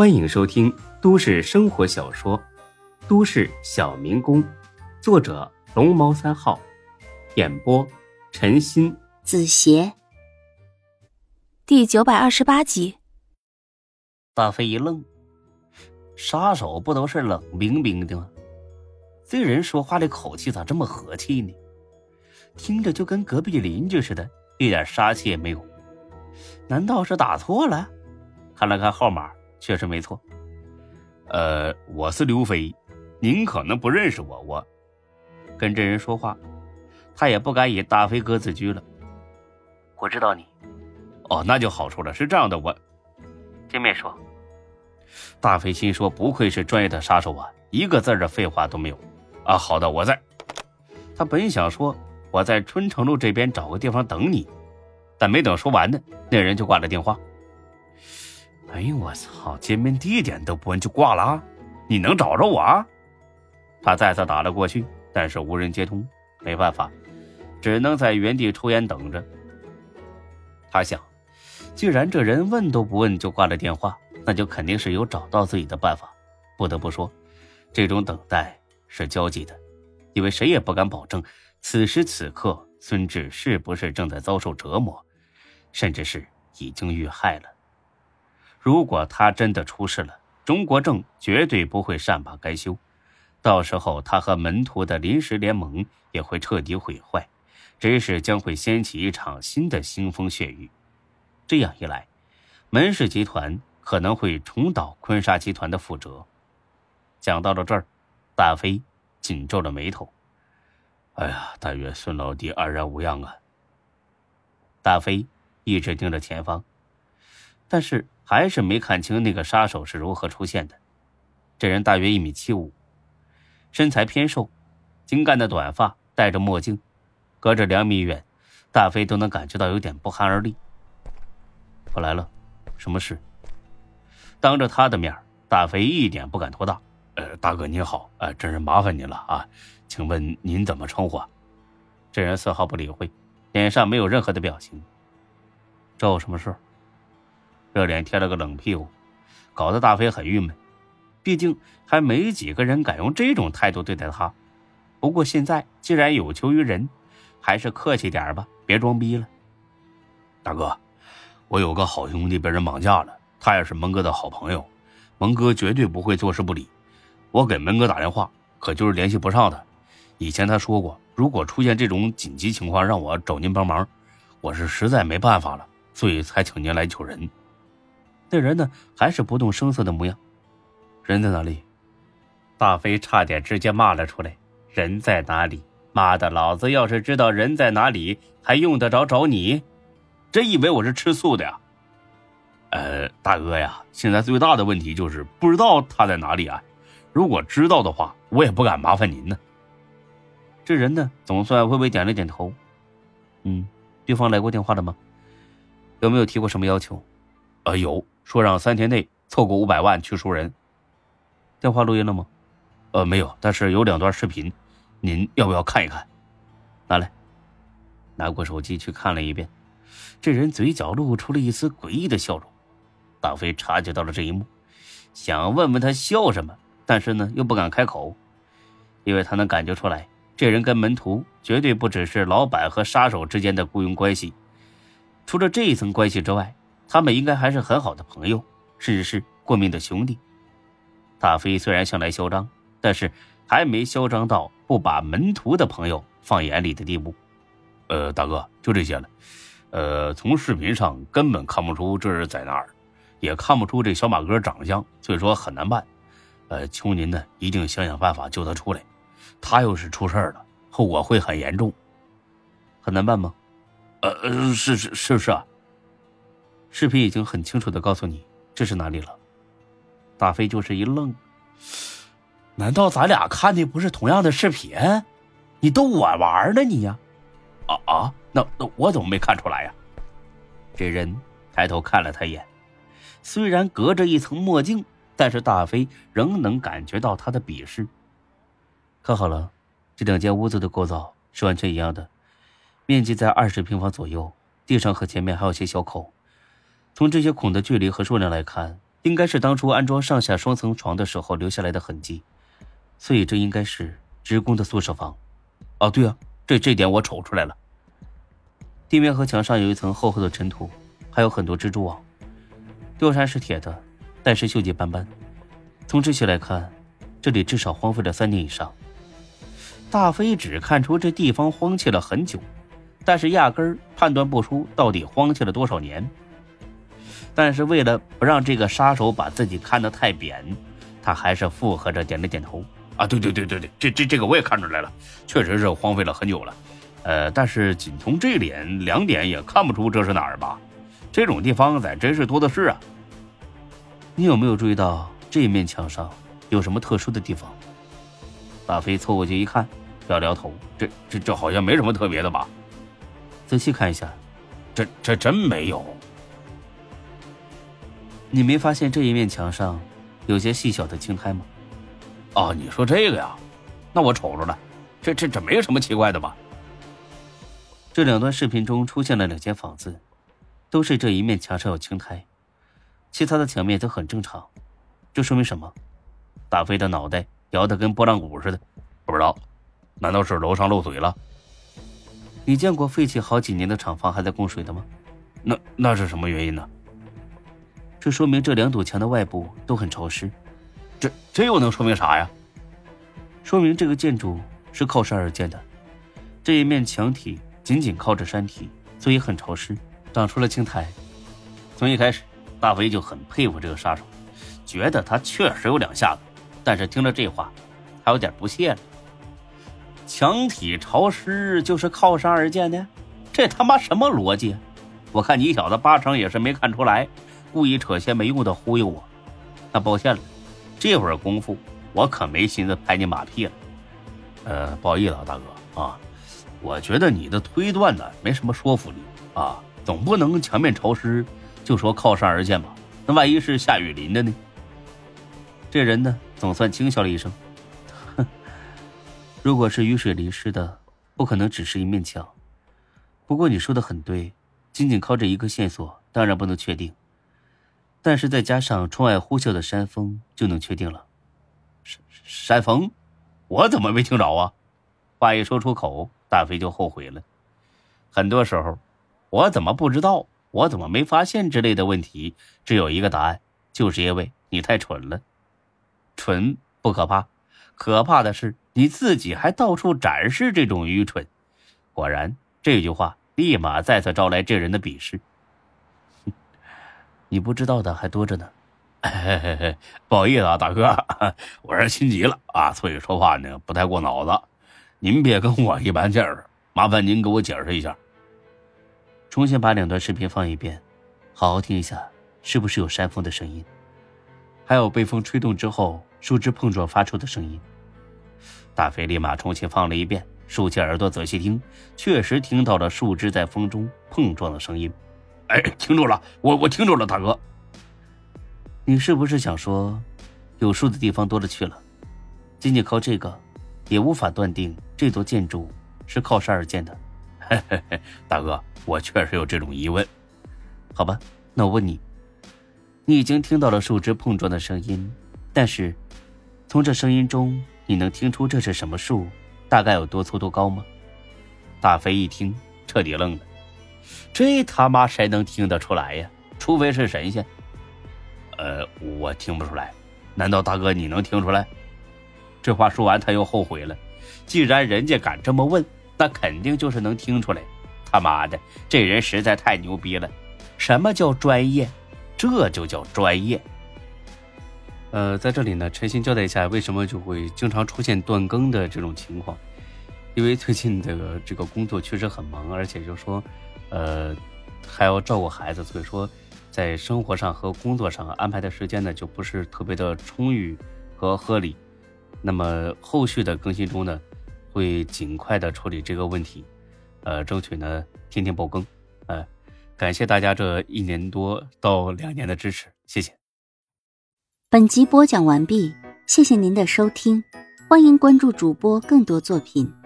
欢迎收听都市生活小说《都市小民工》，作者龙猫三号，演播陈鑫、子邪，第九百二十八集。大飞一愣，杀手不都是冷冰冰的吗？这人说话的口气咋这么和气呢？听着就跟隔壁邻居似的，一点杀气也没有。难道是打错了？看了看号码。确实没错，呃，我是刘飞，您可能不认识我。我跟这人说话，他也不敢以大飞哥自居了。我知道你，哦，那就好说了。是这样的，我见面说。大飞心说：不愧是专业的杀手啊，一个字的废话都没有。啊，好的，我在。他本想说我在春城路这边找个地方等你，但没等说完呢，那人就挂了电话。哎呦我操！见面地点都不问就挂了啊，你能找着我啊？他再次打了过去，但是无人接通，没办法，只能在原地抽烟等着。他想，既然这人问都不问就挂了电话，那就肯定是有找到自己的办法。不得不说，这种等待是焦急的，因为谁也不敢保证此时此刻孙志是不是正在遭受折磨，甚至是已经遇害了。如果他真的出事了，中国政绝对不会善罢甘休，到时候他和门徒的临时联盟也会彻底毁坏，真是将会掀起一场新的腥风血雨。这样一来，门氏集团可能会重蹈坤沙集团的覆辙。讲到了这儿，大飞紧皱了眉头：“哎呀，但愿孙老弟安然无恙啊！”大飞一直盯着前方，但是。还是没看清那个杀手是如何出现的。这人大约一米七五，身材偏瘦，精干的短发，戴着墨镜，隔着两米远，大飞都能感觉到有点不寒而栗。我来了，什么事？当着他的面，大飞一点不敢托大。呃，大哥您好，呃，真是麻烦您了啊，请问您怎么称呼？这人丝毫不理会，脸上没有任何的表情。找我什么事？热脸贴了个冷屁股，搞得大飞很郁闷。毕竟还没几个人敢用这种态度对待他。不过现在既然有求于人，还是客气点吧，别装逼了。大哥，我有个好兄弟被人绑架了，他也是蒙哥的好朋友，蒙哥绝对不会坐视不理。我给蒙哥打电话，可就是联系不上他。以前他说过，如果出现这种紧急情况，让我找您帮忙。我是实在没办法了，所以才请您来救人。那人呢，还是不动声色的模样。人在哪里？大飞差点直接骂了出来：“人在哪里？妈的，老子要是知道人在哪里，还用得着找你？真以为我是吃素的呀？”呃，大哥呀，现在最大的问题就是不知道他在哪里啊。如果知道的话，我也不敢麻烦您呢。这人呢，总算微微点了点头。嗯，对方来过电话了吗？有没有提过什么要求？呃，有。说让三天内凑够五百万去赎人。电话录音了吗？呃，没有，但是有两段视频，您要不要看一看？拿来。拿过手机去看了一遍，这人嘴角露出了一丝诡异的笑容。大飞察觉到了这一幕，想问问他笑什么，但是呢又不敢开口，因为他能感觉出来，这人跟门徒绝对不只是老板和杀手之间的雇佣关系，除了这一层关系之外。他们应该还是很好的朋友，甚至是过命的兄弟。大飞虽然向来嚣张，但是还没嚣张到不把门徒的朋友放眼里的地步。呃，大哥，就这些了。呃，从视频上根本看不出这是在哪儿，也看不出这小马哥长相，所以说很难办。呃，求您呢，一定想想办法救他出来。他要是出事了，后果会很严重。很难办吗？呃，是是是是啊。视频已经很清楚的告诉你这是哪里了，大飞就是一愣，难道咱俩看的不是同样的视频？你逗我玩呢你呀？啊啊，那那我怎么没看出来呀？这人抬头看了他一眼，虽然隔着一层墨镜，但是大飞仍能感觉到他的鄙视。看好了，这两间屋子的构造是完全一样的，面积在二十平方左右，地上和前面还有些小孔。从这些孔的距离和数量来看，应该是当初安装上下双层床的时候留下来的痕迹，所以这应该是职工的宿舍房。哦，对啊，这这点我瞅出来了。地面和墙上有一层厚厚的尘土，还有很多蜘蛛网。吊扇是铁的，但是锈迹斑斑。从这些来看，这里至少荒废了三年以上。大飞只看出这地方荒弃了很久，但是压根儿判断不出到底荒弃了多少年。但是为了不让这个杀手把自己看得太扁，他还是附和着点了点头。啊，对对对对对，这这这个我也看出来了，确实是荒废了很久了。呃，但是仅从这点两点也看不出这是哪儿吧？这种地方咱真是多的是啊。你有没有注意到这面墙上有什么特殊的地方？大飞凑过去一看，摇摇头，这这这好像没什么特别的吧？仔细看一下，这这真没有。你没发现这一面墙上有些细小的青苔吗？哦，你说这个呀？那我瞅着了，这这这没什么奇怪的吧？这两段视频中出现了两间房子，都是这一面墙上有青苔，其他的墙面都很正常。这说明什么？大飞的脑袋摇得跟拨浪鼓似的，不知道，难道是楼上漏水了？你见过废弃好几年的厂房还在供水的吗？那那是什么原因呢？这说明这两堵墙的外部都很潮湿，这这又能说明啥呀？说明这个建筑是靠山而建的，这一面墙体紧紧靠着山体，所以很潮湿，长出了青苔。从一开始，大飞就很佩服这个杀手，觉得他确实有两下子，但是听了这话，还有点不屑了。墙体潮湿就是靠山而建的，这他妈什么逻辑？我看你小子八成也是没看出来。故意扯些没用的忽悠我，那抱歉了，这会儿功夫我可没心思拍你马屁了。呃，不好意思啊，大哥啊，我觉得你的推断呢没什么说服力啊，总不能墙面潮湿就说靠山而建吧？那万一是下雨淋的呢？这人呢总算轻笑了一声，哼，如果是雨水淋湿的，不可能只是一面墙。不过你说的很对，仅仅靠这一个线索，当然不能确定。但是再加上窗外呼啸的山风，就能确定了。山山风，我怎么没听着啊？话一说出口，大飞就后悔了。很多时候，我怎么不知道？我怎么没发现之类的问题，只有一个答案，就是因为你太蠢了。蠢不可怕，可怕的是你自己还到处展示这种愚蠢。果然，这句话立马再次招来这人的鄙视。你不知道的还多着呢，不好意思啊，大哥，我是心急了啊，所以说话呢不太过脑子。您别跟我一般见识，麻烦您给我解释一下。重新把两段视频放一遍，好好听一下，是不是有山风的声音？还有被风吹动之后树枝碰撞发出的声音。大飞立马重新放了一遍，竖起耳朵仔细听，确实听到了树枝在风中碰撞的声音。哎，听住了，我我听住了，大哥。你是不是想说，有树的地方多了去了，仅仅靠这个，也无法断定这座建筑是靠山而建的？嘿嘿嘿，大哥，我确实有这种疑问。好吧，那我问你，你已经听到了树枝碰撞的声音，但是，从这声音中，你能听出这是什么树，大概有多粗多高吗？大飞一听，彻底愣了。这他妈谁能听得出来呀？除非是神仙。呃，我听不出来。难道大哥你能听出来？这话说完，他又后悔了。既然人家敢这么问，那肯定就是能听出来。他妈的，这人实在太牛逼了！什么叫专业？这就叫专业。呃，在这里呢，诚心交代一下，为什么就会经常出现断更的这种情况？因为最近这个这个工作确实很忙，而且就说。呃，还要照顾孩子，所以说，在生活上和工作上安排的时间呢，就不是特别的充裕和合理。那么后续的更新中呢，会尽快的处理这个问题，呃，争取呢天天爆更。呃，感谢大家这一年多到两年的支持，谢谢。本集播讲完毕，谢谢您的收听，欢迎关注主播更多作品。